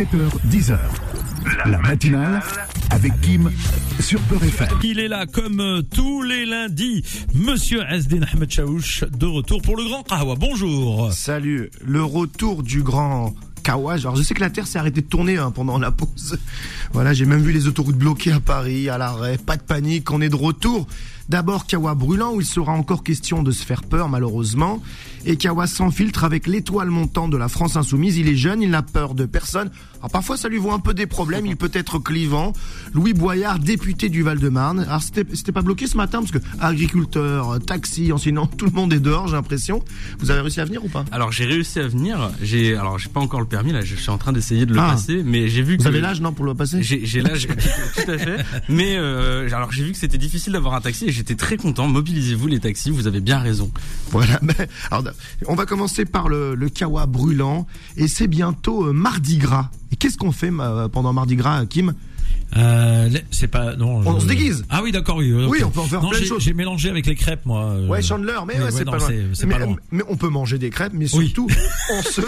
7h, 10h. La matinale avec Kim sur Peur FM. Il est là comme euh, tous les lundis. Monsieur Asdin Ahmed Chaouch de retour pour le Grand Kahwa. Bonjour. Salut, le retour du grand Kawa. Alors je sais que la Terre s'est arrêtée de tourner hein, pendant la pause. Voilà, j'ai même vu les autoroutes bloquées à Paris, à l'arrêt. Pas de panique, on est de retour. D'abord Kawa brûlant où il sera encore question de se faire peur malheureusement. Et Kawa sans filtre avec l'étoile montante de la France insoumise. Il est jeune, il n'a peur de personne. Alors parfois ça lui vaut un peu des problèmes, il peut être clivant. Louis Boyard, député du Val-de-Marne. Alors c'était c'était pas bloqué ce matin parce que agriculteur, taxi, enseignant, tout le monde est dehors j'ai l'impression. Vous avez réussi à venir ou pas? Alors j'ai réussi à venir. J'ai alors j'ai pas encore le permis là. Je suis en train d'essayer de le Ah. passer, mais j'ai vu que Vous avez l'âge non pour le passer? J'ai j'ai l'âge tout à fait. Mais euh, alors j'ai vu que c'était difficile d'avoir un taxi et j'étais très content. Mobilisez-vous les taxis. Vous avez bien raison. Voilà. On va commencer par le, le kawa brûlant et c'est bientôt euh, Mardi Gras. Et qu'est-ce qu'on fait pendant Mardi Gras, Kim? Euh, c'est pas non. On je- se déguise. Ah oui, d'accord. Oui. Oui, on peut en faire Non, plein de choses. J'ai mélangé avec les crêpes, moi. euh, Ouais, Chandler, mais ouais, c'est pas loin. mais, pas loin. mais on peut manger des crêpes, mais Oui. surtout, on se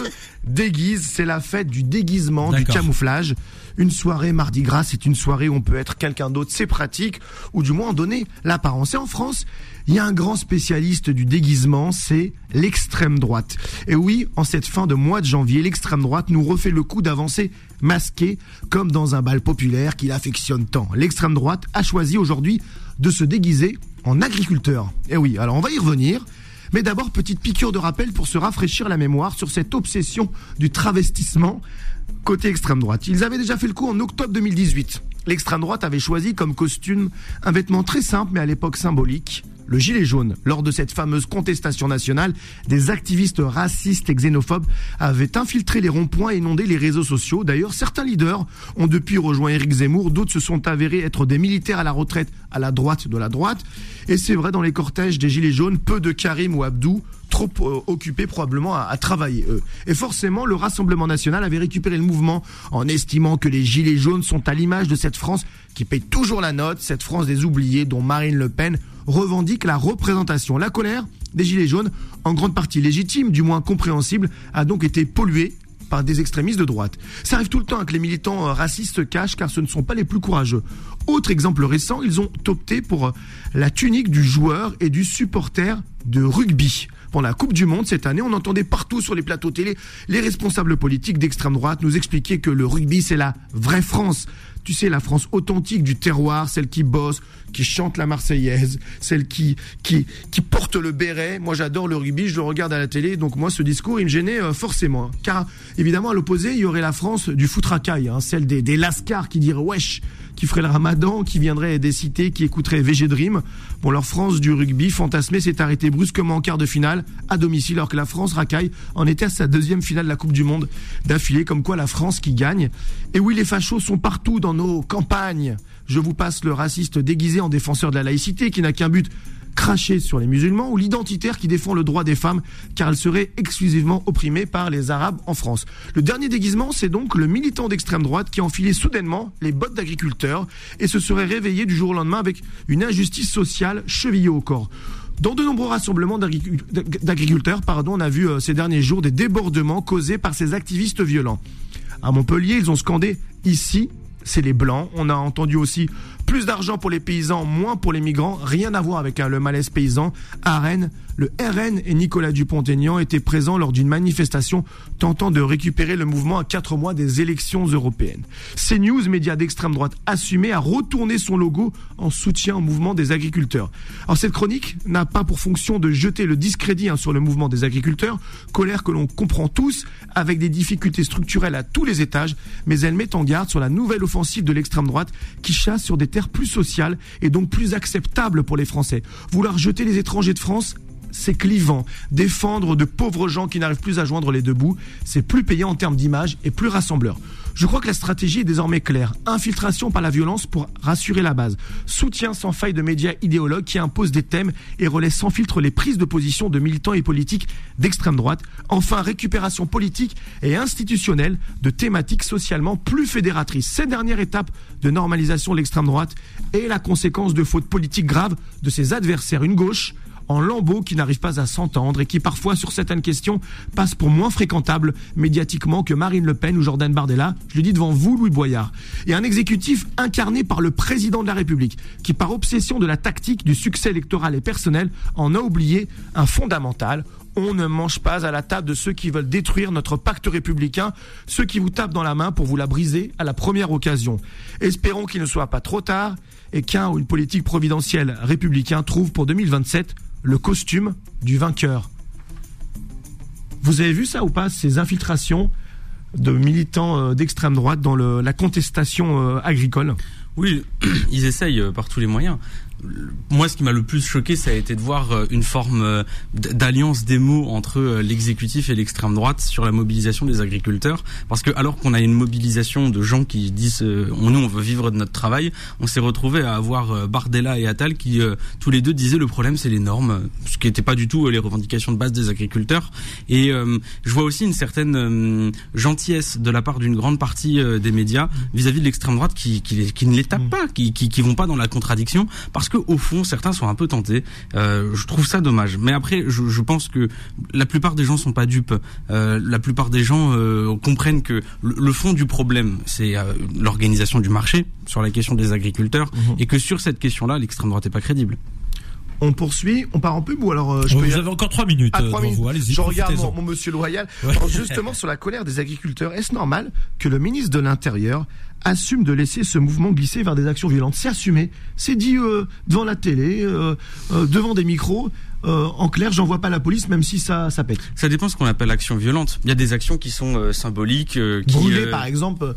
déguise. C'est la fête du déguisement, du camouflage. Une soirée Mardi Gras, c'est une soirée où on peut être quelqu'un d'autre, c'est pratique, ou du moins donner l'apparence. Et en France, il y a un grand spécialiste du déguisement, c'est l'extrême droite. Et oui, en cette fin de mois de janvier, l'extrême droite nous refait le coup d'avancer masqué, comme dans un bal populaire qu'il affectionne tant. L'extrême droite a choisi aujourd'hui de se déguiser en agriculteur. Et oui, alors on va y revenir. Mais d'abord, petite piqûre de rappel pour se rafraîchir la mémoire sur cette obsession du travestissement côté extrême droite. Ils avaient déjà fait le coup en octobre 2018. L'extrême droite avait choisi comme costume un vêtement très simple mais à l'époque symbolique, le gilet jaune. Lors de cette fameuse contestation nationale, des activistes racistes et xénophobes avaient infiltré les ronds-points et inondé les réseaux sociaux. D'ailleurs, certains leaders ont depuis rejoint Éric Zemmour, d'autres se sont avérés être des militaires à la retraite à la droite de la droite. Et c'est vrai, dans les cortèges des gilets jaunes, peu de Karim ou Abdou trop euh, occupés probablement à, travailler eux. Et forcément, le Rassemblement national avait récupéré le mouvement en estimant que les gilets jaunes sont à l'image de cette France qui paye toujours la note, cette France des oubliés dont Marine Le Pen revendique la représentation. La colère des gilets jaunes, en grande partie légitime, du moins compréhensible, a donc été polluée par des extrémistes de droite. Ça arrive tout le temps que les militants euh, racistes se cachent car ce ne sont pas les plus courageux. Autre exemple récent, ils ont opté pour euh, la tunique du joueur et du supporter de rugby. Pendant la Coupe du Monde cette année, on entendait partout sur les plateaux télé les responsables politiques d'extrême droite nous expliquer que le rugby c'est la vraie France. Tu sais, la France authentique du terroir, celle qui bosse, qui chante la Marseillaise, celle qui, qui, qui porte le béret. Moi, j'adore le rugby, je le regarde à la télé, donc moi, ce discours, il me gênait euh, forcément. Car, évidemment, à l'opposé, il y aurait la France du foutracaille, hein, celle des, des lascars qui diraient wesh, qui ferait le ramadan, qui viendrait des cités, qui écouterait VG Dream. Bon, leur France du rugby fantasmée s'est arrêtée brusquement en quart de finale, à domicile, alors que la France racaille en était à sa deuxième finale de la Coupe du Monde d'affilée, comme quoi la France qui gagne. Et oui, les fachos sont partout dans nos campagnes. Je vous passe le raciste déguisé en défenseur de la laïcité qui n'a qu'un but cracher sur les musulmans ou l'identitaire qui défend le droit des femmes car elles seraient exclusivement opprimées par les arabes en France. Le dernier déguisement, c'est donc le militant d'extrême droite qui a enfilé soudainement les bottes d'agriculteur et se serait réveillé du jour au lendemain avec une injustice sociale chevillée au corps. Dans de nombreux rassemblements d'agricu- d'agriculteurs, pardon, on a vu euh, ces derniers jours des débordements causés par ces activistes violents. À Montpellier, ils ont scandé ici, c'est les blancs. On a entendu aussi plus d'argent pour les paysans, moins pour les migrants. Rien à voir avec hein, le malaise paysan. À Rennes, le RN et Nicolas Dupont-Aignan étaient présents lors d'une manifestation tentant de récupérer le mouvement à quatre mois des élections européennes. CNews, média d'extrême droite assumé, a retourné son logo en soutien au mouvement des agriculteurs. Alors cette chronique n'a pas pour fonction de jeter le discrédit hein, sur le mouvement des agriculteurs, colère que l'on comprend tous, avec des difficultés structurelles à tous les étages, mais elle met en garde sur la nouvelle offensive de l'extrême droite qui chasse sur des terres plus sociales et donc plus acceptables pour les Français. Vouloir jeter les étrangers de France c'est clivant. Défendre de pauvres gens qui n'arrivent plus à joindre les deux bouts, c'est plus payant en termes d'image et plus rassembleur. Je crois que la stratégie est désormais claire. Infiltration par la violence pour rassurer la base. Soutien sans faille de médias idéologues qui imposent des thèmes et relaient sans filtre les prises de position de militants et politiques d'extrême droite. Enfin, récupération politique et institutionnelle de thématiques socialement plus fédératrices. Cette dernière étape de normalisation de l'extrême droite est la conséquence de fautes politiques graves de ses adversaires. Une gauche en lambeaux qui n'arrivent pas à s'entendre et qui parfois sur certaines questions passent pour moins fréquentables médiatiquement que Marine Le Pen ou Jordan Bardella. Je le dis devant vous, Louis Boyard. Et un exécutif incarné par le président de la République qui par obsession de la tactique du succès électoral et personnel en a oublié un fondamental on ne mange pas à la table de ceux qui veulent détruire notre pacte républicain, ceux qui vous tapent dans la main pour vous la briser à la première occasion. Espérons qu'il ne soit pas trop tard et qu'un ou une politique providentielle républicain trouve pour 2027 le costume du vainqueur. Vous avez vu ça ou pas, ces infiltrations de militants euh, d'extrême droite dans la contestation euh, agricole? Oui, ils essayent euh, par tous les moyens moi, ce qui m'a le plus choqué, ça a été de voir euh, une forme euh, d'alliance des mots entre euh, l'exécutif et l'extrême droite sur la mobilisation des agriculteurs. Parce que alors qu'on a une mobilisation de gens qui disent on nous on veut vivre de notre travail, on s'est retrouvé à avoir Bardella et Attal qui tous les deux disaient le problème c'est les normes, ce qui n'était pas du tout les revendications de base des agriculteurs. Et je vois aussi une certaine gentillesse de la part d'une grande partie des médias vis-à-vis de l'extrême droite qui, qui, qui, ne les tape pas, qui, qui, qui vont pas dans la contradiction, parce que au fond, certains sont un peu tentés. Euh, je trouve ça dommage. Mais après, je, je, pense que la plupart des gens sont pas dupes. Euh, la plupart des gens euh, comprennent que le, fond du problème, c'est euh, l'organisation du marché sur la question des agriculteurs, mmh. et que sur cette question-là, l'extrême droite est pas crédible on poursuit, on part en pub ou alors euh, je Vous avez encore trois minutes. Ah, euh, vous. Je regarde mon, monsieur loyal. justement sur la colère des agriculteurs, est-ce normal que le ministre de l'Intérieur assume de laisser ce mouvement glisser vers des actions violentes? C'est assumé, c'est dit euh, devant la télé, devant des micros. en clair, j'envoie pas la police, même si ça, ça pète. Ça dépend ce qu'on appelle action violente. Il y a des actions qui sont symboliques. qui, Brûler, par exemple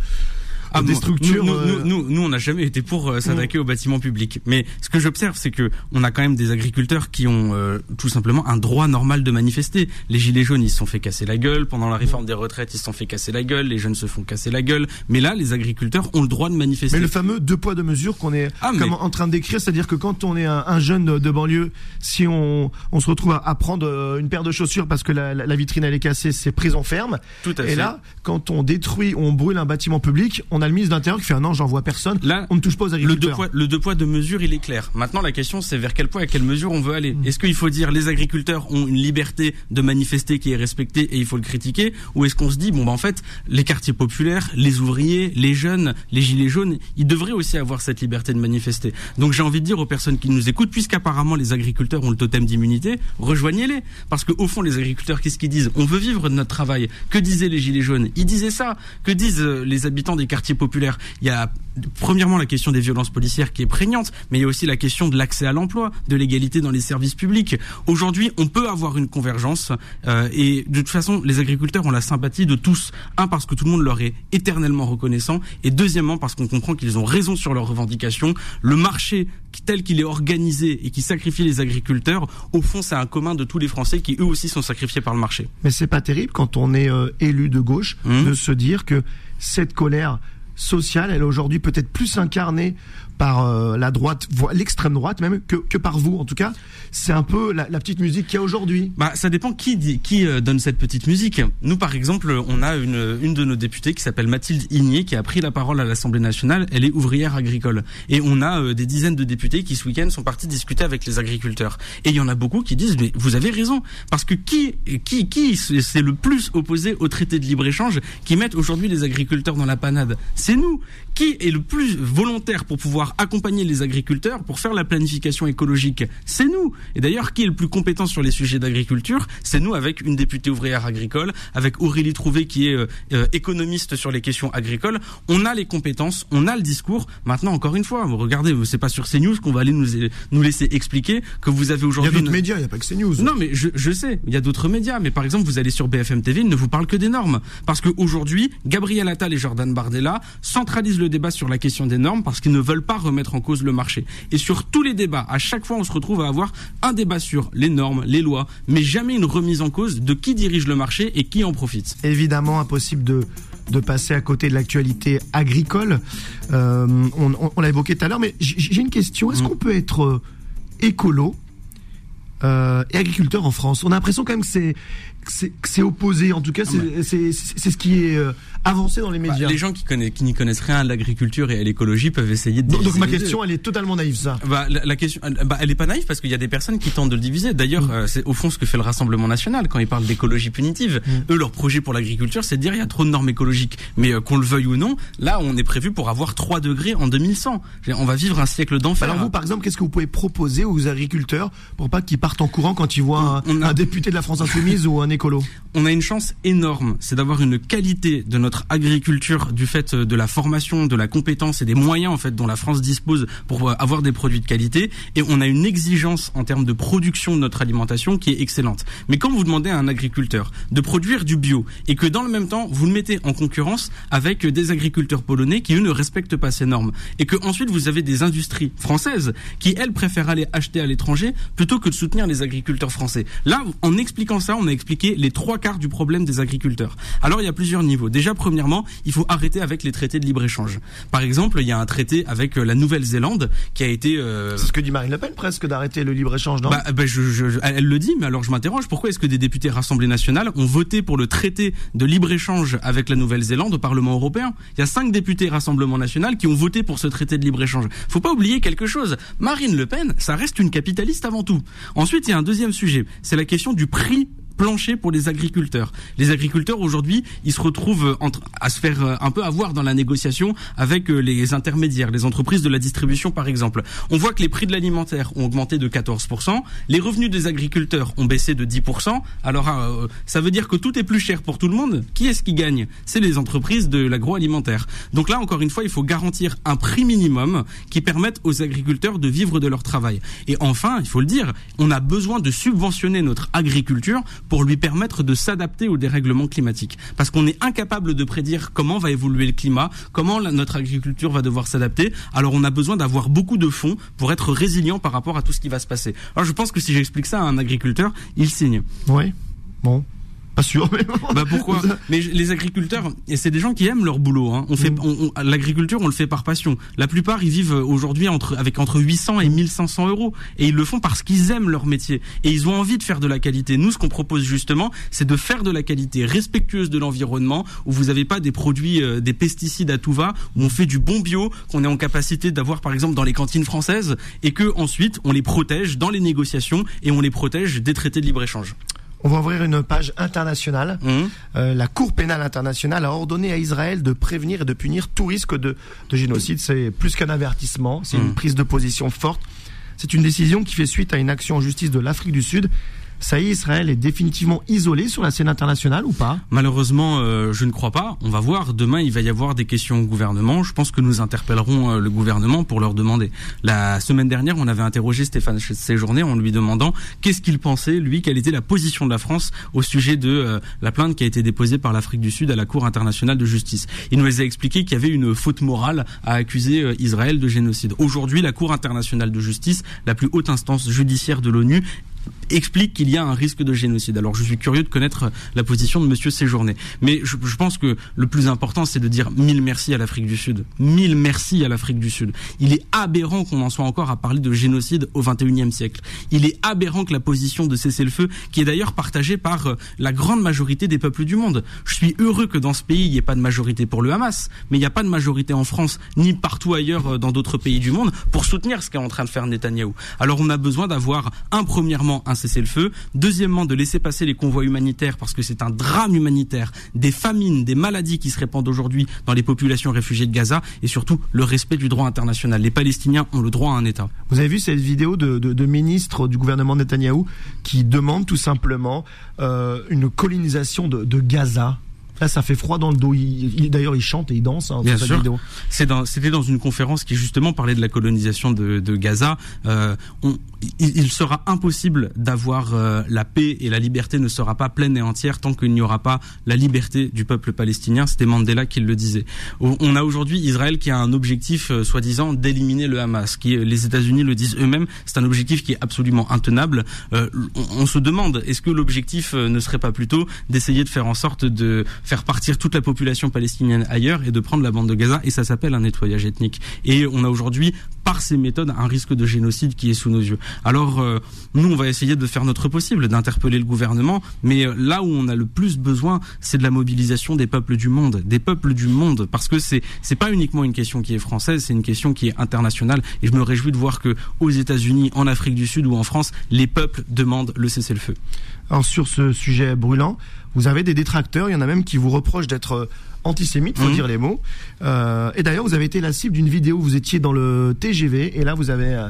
ah, des structures. Euh, nous, nous, nous, on n'a jamais été pour euh, s'attaquer aux bâtiments publics. Mais ce que j'observe, c'est que on a quand même des agriculteurs qui ont euh, tout simplement un droit normal de manifester. Les gilets jaunes, ils se sont fait casser la gueule. Pendant la réforme des retraites, ils se sont fait casser la gueule. Les jeunes se font casser la gueule. Mais là, les agriculteurs ont le droit de manifester. Mais le fameux deux poids deux mesures qu'on est ah, en train d'écrire, c'est-à-dire que quand on est un, jeune de, banlieue, si on, on se retrouve à, prendre une paire de chaussures parce que la, la vitrine elle est cassée, c'est prison ferme. Tout à Et là, quand on détruit, on brûle un bâtiment public, on a le ministre d'Intérieur qui fait un non, j'en vois personne. Là, on ne touche pas aux agriculteurs. Le deux poids, le deux poids deux mesures, il est clair. Maintenant, la question, c'est vers quel point et quelle mesure on veut aller. Mm. Est-ce qu'il faut dire les agriculteurs ont une liberté de manifester qui est respectée et il faut le critiquer, ou est-ce qu'on se dit bon, bah, en fait, les quartiers populaires, les ouvriers, les jeunes, les gilets jaunes, ils devraient aussi avoir cette liberté de manifester. Donc, j'ai envie de dire aux personnes qui nous écoutent, puisqu'apparemment les agriculteurs ont le totem d'immunité, rejoignez-les, parce qu'au fond, les agriculteurs, qu'est-ce qu'ils disent? On veut vivre de notre travail. Que disaient les gilets jaunes? Ils disaient ça. Que disent euh, les habitants des quartiers populaires Il y a premièrement la question des violences policières qui est prégnante, mais il y a aussi la question de l'accès à l'emploi, de l'égalité dans les services publics. Aujourd'hui, on peut avoir une convergence euh, et de toute façon, les agriculteurs ont la sympathie de tous. Un parce que tout le monde leur est éternellement reconnaissant et deuxièmement parce qu'on comprend qu'ils ont raison sur leurs revendications. Le marché tel qu'il est organisé et qui sacrifie les agriculteurs, au fond, c'est un commun de tous les Français qui eux aussi sont sacrifiés par le marché. Mais c'est pas terrible quand on est euh, élu de gauche mmh. de se dire que cette colère sociale, elle est aujourd'hui peut-être plus incarnée par euh, la droite, l'extrême droite même, que, que par vous en tout cas. C'est un peu la, petite musique qu'il y a aujourd'hui. Bah, ça dépend qui, dit, qui euh, donne cette petite musique. Nous, par exemple, on a une, une de nos députées qui s'appelle Mathilde Igné, qui a pris la parole à l'Assemblée nationale. Elle est ouvrière agricole. Et on a euh, des dizaines de députés qui, ce week-end, sont partis discuter avec les agriculteurs. Et il y en a beaucoup qui disent, mais vous avez raison. Parce que qui, qui, qui c'est le plus opposé au traité de libre-échange qui mettent aujourd'hui les agriculteurs dans la panade? C'est nous. Qui est le plus volontaire pour pouvoir accompagner les agriculteurs pour faire la planification écologique C'est nous. Et d'ailleurs, qui est le plus compétent sur les sujets d'agriculture C'est nous avec une députée ouvrière agricole, avec Aurélie Trouvé qui est euh, euh, économiste sur les questions agricoles. On a les compétences, on a le discours. Maintenant, encore une fois, vous regardez, c'est pas sur CNews qu'on va aller nous, nous laisser expliquer que vous avez aujourd'hui... Il y a d'autres médias, il n'y a pas que CNews. Non, mais je, je sais, il y a d'autres médias. Mais par exemple, vous allez sur BFM TV, ils ne vous parlent que des normes. Parce qu'aujourd'hui, Gabriel Attal et Jordan Bardella centralisent le débat sur la question des normes parce qu'ils ne veulent pas remettre en cause le marché. Et sur tous les débats, à chaque fois, on se retrouve à avoir un débat sur les normes, les lois, mais jamais une remise en cause de qui dirige le marché et qui en profite. Évidemment, impossible de de passer à côté de l'actualité agricole. Euh, on, l'a évoqué tout à l'heure, mais j'ai une question. Est-ce mm. qu'on peut être euh, écolo euh, et agriculteur en France? On a l'impression quand même que c'est c'est opposé. En tout cas, c'est c'est ce qui est euh, avancé dans les Bah, médias. les gens qui connaissent, qui n'y connaissent rien à l'agriculture et à l'écologie peuvent essayer de donc, donc ma question, elle est totalement naïve, ça. Bah, la, la question, euh, bah, elle est pas naïve parce qu'il y a des personnes qui tentent de le diviser. D'ailleurs, euh, c'est au fond ce que fait le Rassemblement national quand ils parlent d'écologie punitive. Eux, leur projet pour l'agriculture, c'est de dire il y a trop de normes écologiques. Mais euh, qu'on le veuille ou non, là, on est prévu pour avoir 3 degrés en 2100. Je veux dire, On va vivre un siècle d'enfer. Alors vous, par exemple, qu'est-ce que vous pouvez proposer aux agriculteurs pour pas qu'ils partent en courant quand ils voient un, On a- un député de la France Insoumise ou un on a une chance énorme, c'est d'avoir une qualité de notre agriculture du fait euh, de la formation, de la compétence et des moyens en fait dont la France dispose pour euh, avoir des produits de qualité et on a une exigence en termes de production de notre alimentation qui est excellente. Mais quand vous demandez à un agriculteur de produire du bio et que dans le même temps vous le mettez en concurrence avec des agriculteurs polonais qui eux ne respectent pas ces normes et que ensuite vous avez des industries françaises qui elles préfèrent aller acheter à l'étranger plutôt que de soutenir les agriculteurs français. Là, en expliquant ça, on a expliqué les trois quarts du problème des agriculteurs. Alors il y a plusieurs niveaux. Déjà, premièrement, il faut arrêter avec les traités de libre-échange. Par exemple, il y a un traité avec euh, la Nouvelle-Zélande qui a été... euh, C'est ce que dit Marine Le Pen presque d'arrêter le libre-échange, non? Bah, bah, je, je- je- elle le dit, mais alors je m'interroge, pourquoi est-ce que des députés Rassemblée nationale ont voté pour le traité de libre-échange avec la Nouvelle-Zélande au Parlement européen? Il y a cinq députés Rassemblement national qui ont voté pour ce traité de libre-échange. Faut pas oublier quelque chose, Marine Le Pen, ça reste une capitaliste avant tout. Ensuite, il y a un deuxième sujet, c'est la question du prix plancher pour les agriculteurs. Les agriculteurs aujourd'hui, ils se retrouvent entre, à se faire euh, un peu avoir dans la négociation avec euh, les intermédiaires, les entreprises de la distribution par exemple. On voit que les prix de l'alimentaire ont augmenté de 14%, les revenus des agriculteurs ont baissé de 10%. Alors euh, ça veut dire que tout est plus cher pour tout le monde. Qui est-ce qui gagne? C'est les entreprises de l'agroalimentaire. Donc là encore une fois, il faut garantir un prix minimum qui permette aux agriculteurs de vivre de leur travail. Et enfin, il faut le dire, on a besoin de subventionner notre agriculture pour lui permettre de s'adapter au dérèglement climatique. Parce qu'on est incapable de prédire comment va évoluer le climat, comment notre agriculture va devoir s'adapter. Alors on a besoin d'avoir beaucoup de fonds pour être résilient par rapport à tout ce qui va se passer. Alors je pense que si j'explique ça à un agriculteur, il signe. Oui. Bon. Pas sûr, mais. Bah pourquoi Mais les agriculteurs, et c'est des gens qui aiment leur boulot. Hein. On fait, Mm. on- on- l'agriculture, on le fait par passion. La plupart, ils vivent aujourd'hui entre avec entre 800 et 1500 euros, et ils le font parce qu'ils aiment leur métier et ils ont envie de faire de la qualité. Nous, ce qu'on propose justement, c'est de faire de la qualité respectueuse de l'environnement, où vous n'avez pas des produits, euh, des pesticides à tout va, où on fait du bon bio, qu'on est en capacité d'avoir par exemple dans les cantines françaises, et que ensuite on les protège dans les négociations et on les protège des traités de libre échange. On va ouvrir une page internationale. Hum. Euh, la Cour pénale internationale a ordonné à Israël de prévenir et de punir tout risque de, de génocide. C'est plus qu'un avertissement, c'est une Mm. prise de position forte. C'est une décision qui fait suite à une action en justice de l'Afrique du Sud. Ça y est, Israël est définitivement isolé sur la scène internationale ou pas? Malheureusement, euh, je ne crois pas. On va voir. Demain, il va y avoir des questions au gouvernement. Je pense que nous interpellerons euh, le gouvernement pour leur demander. La semaine dernière, on avait interrogé Stéphane Séjourné en lui demandant qu'est-ce qu'il pensait, lui, quelle était la position de la France au sujet de euh, la plainte qui a été déposée par l'Afrique du Sud à la Cour internationale de justice. Il nous a expliqué qu'il y avait une faute morale à accuser Israël de génocide. Aujourd'hui, la Cour internationale de justice, la plus haute instance judiciaire de l'ONU, explique qu'il y a un risque de génocide. Alors je suis curieux de connaître la position de Monsieur Séjourné. Mais je, pense que le plus important, c'est de dire mille merci à l'Afrique du Sud. Mille merci à l'Afrique du Sud. Il est aberrant qu'on en soit encore à parler de génocide au XXIe siècle. Il est aberrant que la position de cessez-le-feu, qui est d'ailleurs partagée par euh, la grande majorité des peuples du monde. Je suis heureux que dans ce pays, il n'y ait pas de majorité pour le Hamas, mais il n'y a pas de majorité en France, ni partout ailleurs euh, dans d'autres pays du monde, pour soutenir ce qu'est en train de faire Netanyahou. Alors on a besoin d'avoir, un, premièrement, cessez-le-feu, deuxièmement, de laisser passer les convois humanitaires, parce que c'est un drame humanitaire, des famines, des maladies qui se répandent aujourd'hui dans les populations réfugiées de Gaza, et surtout le respect du droit international. Les Palestiniens ont le droit à un État. Vous avez vu cette vidéo de, de, de ministres du gouvernement Netanyahou qui demandent tout simplement euh, une colonisation de Gaza? Là, ça fait froid dans le dos. Il, il- D'ailleurs, il chante et il danse hein, Bien sûr. vidéo. C'est dans- C'était dans, une conférence qui justement parlait de la colonisation de, de Gaza. Euh, on- il, il sera impossible d'avoir euh, la paix et la liberté ne sera pas pleine et entière tant qu'il n'y aura pas la liberté du peuple palestinien. C'était Mandela qui le disait. On a aujourd'hui Israël qui a un objectif euh, soi-disant d'éliminer le Hamas. Qui les États-Unis le disent eux-mêmes. C'est un objectif qui est absolument intenable. On, on se demande est-ce que l'objectif ne serait pas plutôt d'essayer de faire en sorte de faire partir toute la population palestinienne ailleurs et de prendre la bande de Gaza et ça s'appelle un nettoyage ethnique. Et on a aujourd'hui par ces méthodes un risque de génocide qui est sous nos yeux. Alors euh, nous, on va essayer de faire notre possible, d'interpeller le gouvernement, mais euh, là où on a le plus besoin, c'est de la mobilisation des peuples du monde, des peuples du monde, parce que c'est c'est pas uniquement une question qui est française, c'est une question qui est internationale, et je me réjouis de voir que aux États-Unis, en Afrique du Sud ou en France, les peuples demandent le cessez-le-feu. Alors sur ce sujet brûlant, vous avez des détracteurs, il y en a même qui vous reprochent d'être euh, antisémite, faut Mhm. dire les mots. Euh, et d'ailleurs, vous avez été la cible d'une vidéo, où vous étiez dans le TGV, et là vous avez...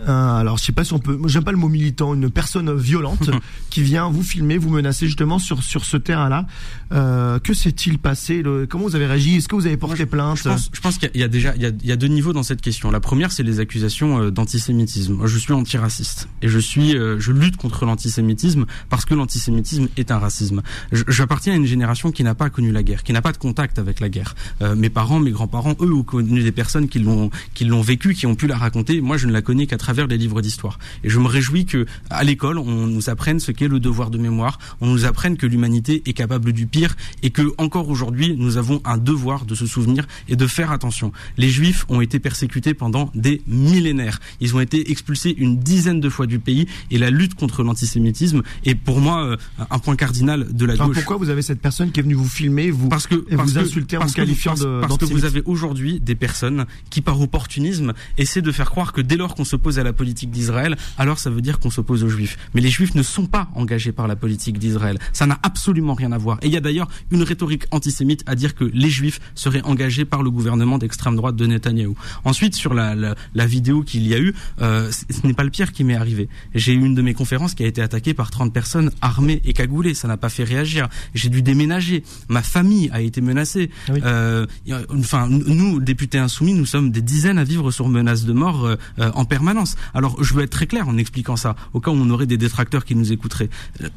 euh, un- alors je sais pas si on peut, j'aime pas le mot militant, une personne violente qui vient vous filmer, vous menacer justement sur sur ce terrain-là. Euh, que s'est-il passé le, Comment vous avez réagi? Est-ce que vous avez porté plainte? Je pense, qu'il y a- il y a déjà il y a, il y a deux niveaux dans cette question. La première, c'est les accusations euh, d'antisémitisme. Moi, je suis antiraciste et je suis je lutte contre l'antisémitisme parce que l'antisémitisme est un racisme. J'appartiens à une génération qui n'a pas connu la guerre, qui n'a pas de contact avec la guerre. Euh, mes parents, mes grands-parents, eux, ont connu des personnes qui l'ont qui l'ont vécu, qui ont pu la raconter. Moi, je ne la connais qu'à travers les livres d'histoire. Et je me réjouis que à l'école, on nous apprenne ce qu'est le devoir de mémoire, on nous apprenne que l'humanité est capable du pire et que encore aujourd'hui, nous avons un devoir de se souvenir et de faire attention. Les Juifs ont été persécutés pendant des millénaires. Ils ont été expulsés une dizaine de fois du pays et la lutte contre l'antisémitisme est pour moi euh, un point cardinal de la Alors gauche. pourquoi vous avez cette personne qui est venue vous filmer, vous Parce que et parce vous insulter en vous qualifiant de parce que vous avez aujourd'hui des personnes qui par opportunisme essaient de faire croire que dès lors qu'on s'oppose à la politique d'Israël, alors ça veut dire qu'on s'oppose aux juifs. Mais les juifs ne sont pas engagés par la politique d'Israël. Ça n'a absolument rien à voir. Et il y a d'ailleurs une rhétorique antisémite à dire que les juifs seraient engagés par le gouvernement d'extrême droite de Netanyahou. Ensuite, sur la, la, la vidéo qu'il y a eu, euh, ce n'est pas le pire qui m'est arrivé. J'ai eu une de mes conférences qui a été attaquée par 30 personnes armées et cagoulées. Ça n'a pas fait réagir. J'ai dû déménager. Ma famille a été menacée. Ah oui. Euh, enfin, nous, députés insoumis, nous sommes des dizaines à vivre sur menace de mort euh, en permanence. Alors, je veux être très clair en expliquant ça, au cas où on aurait des détracteurs qui nous écouteraient.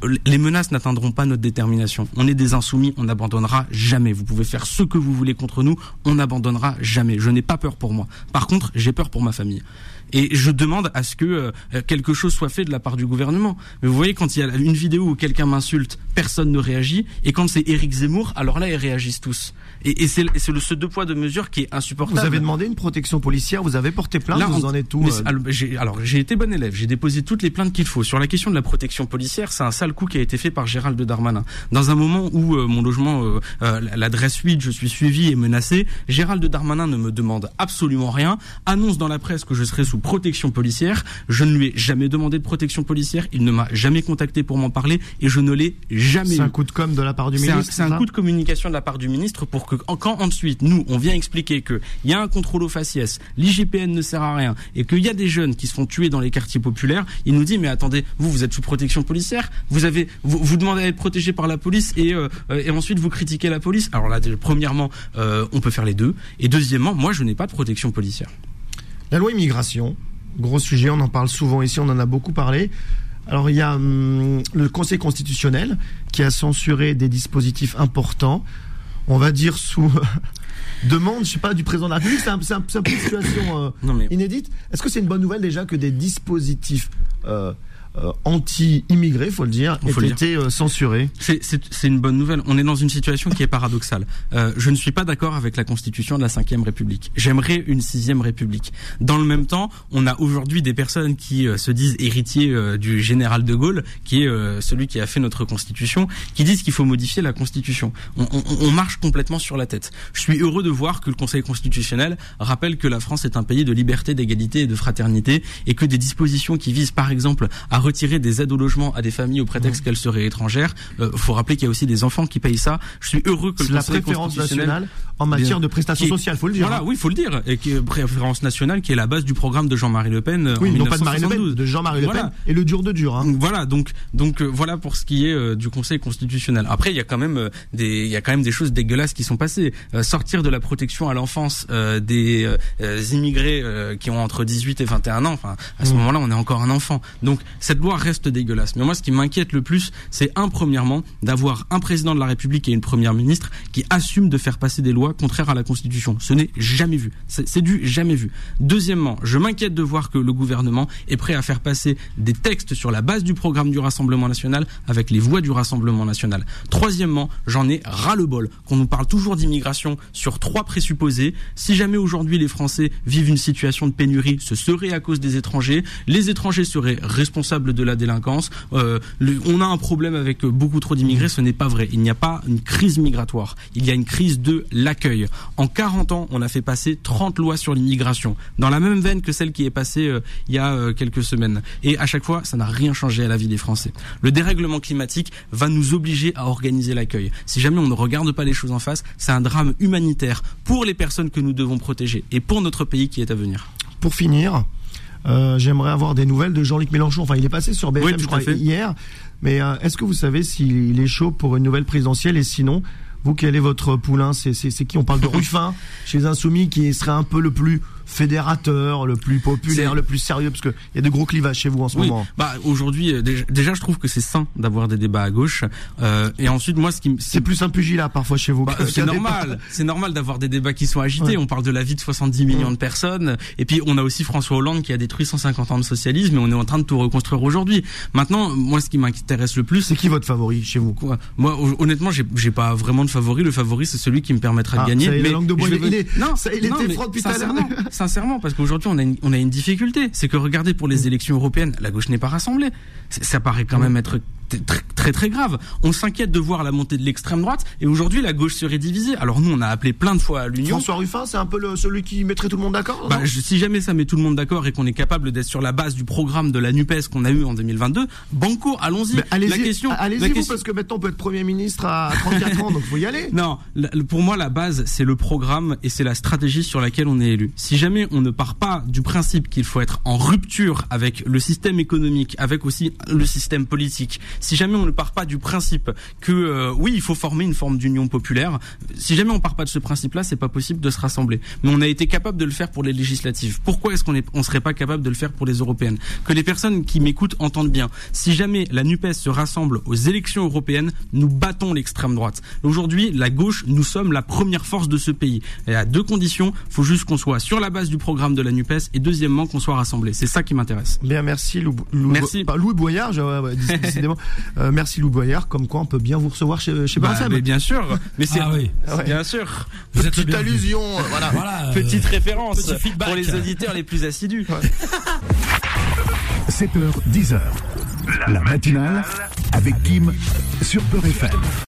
Euh, Les menaces n'atteindront pas notre détermination. On est des insoumis, on n'abandonnera jamais. Vous pouvez faire ce que vous voulez contre nous, on n'abandonnera jamais. Je n'ai pas peur pour moi. Par contre, j'ai peur pour ma famille. Et je demande à ce que euh, quelque chose soit fait de la part du gouvernement. Mais vous voyez, quand il y a une vidéo où quelqu'un m'insulte, personne ne réagit. Et quand c'est Éric Zemmour, alors là, ils réagissent tous. Et, et c'est et c'est le ce deux poids deux mesures qui est insupportable. Vous avez demandé une protection policière, vous avez porté plainte, Là, vous en êtes où mais euh, c'est- alors, j'ai- Alors, j'ai été bon élève, j'ai déposé toutes les plaintes qu'il faut. Sur la question de la protection policière, c'est un sale coup qui a été fait par Gérald Darmanin. Dans un moment où euh, mon logement, euh, euh, l'adresse 8, je suis suivi et menacé, Gérald Darmanin ne me demande absolument rien, annonce dans la presse que je serai sous protection policière. Je ne lui ai jamais demandé de protection policière, il ne m'a jamais contacté pour m'en parler et je ne l'ai jamais C'est un coup de com de la part du C'est un, ministre c'est un coup de communication de la part du ministre pour que quand ensuite nous on vient expliquer que il y a un contrôle au faciès, l'IGPN ne sert à rien et qu'il y a des jeunes qui se font tuer dans les quartiers populaires, il nous dit mais attendez vous vous êtes sous protection policière, vous avez vous, vous demandez à être protégé par la police et euh, euh, et ensuite vous critiquez la police. Alors là premièrement euh, on peut faire les deux et deuxièmement moi je n'ai pas de protection policière. La loi immigration, gros sujet, on en parle souvent ici, on en a beaucoup parlé. Alors il y a hum, le Conseil constitutionnel qui a censuré des dispositifs importants, on va dire sous demande, je sais pas, du président de la République. C'est un, une situation euh, mais inédite. Est-ce que c'est une bonne nouvelle déjà que des dispositifs euh, anti-immigrés, faut le dire, Faut aient le dire. été euh, censurés C'est- une bonne nouvelle. On est dans une situation qui est paradoxale. Euh, je ne suis pas d'accord avec la constitution de la Cinquième République. J'aimerais une Sixième République. Dans le même temps, on a aujourd'hui des personnes qui euh, se disent héritiers euh, du général de Gaulle, qui est euh, celui qui a fait notre constitution, qui disent qu'il faut modifier la constitution. On, on- on marche complètement sur la tête. Je suis heureux de voir que le Conseil constitutionnel rappelle que la France est un pays de liberté, d'égalité et de fraternité, et que des dispositions qui visent, par exemple, à retirer des aides au logement à des familles au prétexte qu'elles seraient étrangères. Euh, faut rappeler qu'il y a aussi des enfants qui payent ça. Je suis heureux que le la Conseil préférence constitutionnel nationale en matière de prestations Qui- sociales, faut le dire. voilà, hein. oui, faut le dire, et qui est préférence nationale, qui est la base du programme de Jean-Marie Le Pen. euh, Oui, en non pas de Marine Le Pen, 1972. de Jean-Marie Le. Pen et le dur de dur. Hein. Voilà, donc donc euh, voilà pour ce qui est euh, du Conseil constitutionnel. Après, il y a quand même euh, des il y a quand même des choses dégueulasses qui sont passées. Sortir de la protection à l'enfance des immigrés qui ont entre 18 et 21 ans. Enfin, à ce Mm. moment-là, on est encore un enfant. Donc cette loi reste dégueulasse. Mais moi, ce qui m'inquiète le plus, c'est un premièrement d'avoir un président de la République et une première ministre qui assument de faire passer des lois contraire à la Constitution. Ce n'est jamais vu. C'est du jamais vu. Deuxièmement, je m'inquiète de voir que le gouvernement est prêt à faire passer des textes sur la base du programme du Rassemblement national avec les voix du Rassemblement national. Troisièmement, j'en ai ras-le-bol qu'on nous parle toujours d'immigration sur trois présupposés. Si jamais aujourd'hui les Français vivent une situation de pénurie, ce serait à cause des étrangers. Les étrangers seraient responsables de la délinquance. Euh, on a un problème avec beaucoup trop d'immigrés. Ce n'est pas vrai. Il n'y a pas une crise migratoire. Il y a une crise de l'accueil. En 40 ans, on a fait passer 30 lois sur l'immigration, dans la même veine que celle qui est passée euh, il y a euh, quelques semaines. Et à chaque fois, ça n'a rien changé à la vie des Français. Le dérèglement climatique va nous obliger à organiser l'accueil. Si jamais on ne regarde pas les choses en face, c'est un drame humanitaire pour les personnes que nous devons protéger et pour notre pays qui est à venir. Pour finir, euh, j'aimerais avoir des nouvelles de Jean-Luc Mélenchon. Enfin, il est passé sur BFM, Oui, je crois, hier. Mais euh, est-ce que vous savez s'il est chaud pour une nouvelle présidentielle Et sinon, vous, quel est votre poulain? C'est c'est- c'est qui? On parle de Ruffin, chez les Insoumis, qui serait un peu le plus fédérateur, le plus populaire, le plus sérieux, parce qu'il y a de gros clivages chez vous en ce Oui, moment. bah aujourd'hui euh, déjà, déjà, je trouve que c'est sain d'avoir des débats à gauche euh, et ensuite moi ce qui me C'est plus un pugilat parfois chez vous. Bah, qu'un c'est normal, c'est normal d'avoir des débats qui sont agités. Ouais. On parle de la vie de 70 millions de personnes, et puis on a aussi François Hollande qui a détruit 150 ans de socialisme, et on est en train de tout reconstruire aujourd'hui. Maintenant, moi, ce qui m'intéresse le plus, C'est qui votre favori chez vous? Quoi? Moi, hon- honnêtement, j'ai pas vraiment de favori. Le favori, c'est celui qui me permettra Ah, de gagner. ça est, la mais langue de bois, je il est- non, ça, il non, était froid depuis tout à l'heure. Sincèrement, parce qu'aujourd'hui, on a une, on a une difficulté. C'est que regardez pour les élections européennes, la gauche n'est pas rassemblée. Ça paraît quand même être très très très grave. On s'inquiète de voir la montée de l'extrême droite et aujourd'hui la gauche serait divisée. Alors nous on a appelé plein de fois à l'union. François Ruffin, c'est un peu le, celui qui mettrait tout le monde d'accord Bah, si jamais ça met tout le monde d'accord et qu'on est capable d'être sur la base du programme de la Nupes qu'on a eu en 2022, banco, allons-y. Allez-y, la question, allez-y la vous, question- parce que maintenant on peut être Premier ministre à 34 ans, donc faut y aller. Non, pour moi la base c'est le programme et c'est la stratégie sur laquelle on est élu. Si jamais on ne part pas du principe qu'il faut être en rupture avec le système économique, avec aussi le système politique, si jamais on ne part pas du principe que euh, oui il faut former une forme d'union populaire, si jamais on part pas de ce principe-là, c'est pas possible de se rassembler. Mais on a été capable de le faire pour les législatives. Pourquoi est-ce qu'on est, on serait pas capable de le faire pour les européennes? Que les personnes qui m'écoutent entendent bien. Si jamais la Nupes se rassemble aux élections européennes, nous battons l'extrême droite. Aujourd'hui, la gauche, nous sommes la première force de ce pays. Et à deux conditions, faut juste qu'on soit sur la base du programme de la Nupes et deuxièmement qu'on soit rassemblés. C'est ça qui m'intéresse. Bien, merci Lou, Lou- Merci. pas, Louis Boyard, je- ouais, ouais, déc- décidément. Euh, merci Lou Boyard, comme quoi on peut bien vous recevoir chez, chez Bah, mais bien sûr, mais c'est Ah oui. Ouais. bien sûr. Vous êtes le Petite allusion, euh, voilà. Voilà. euh, Petite référence petit feedback. pour les auditeurs les plus assidus. 7h, 10h. La matinale avec Kim sur Peur FM.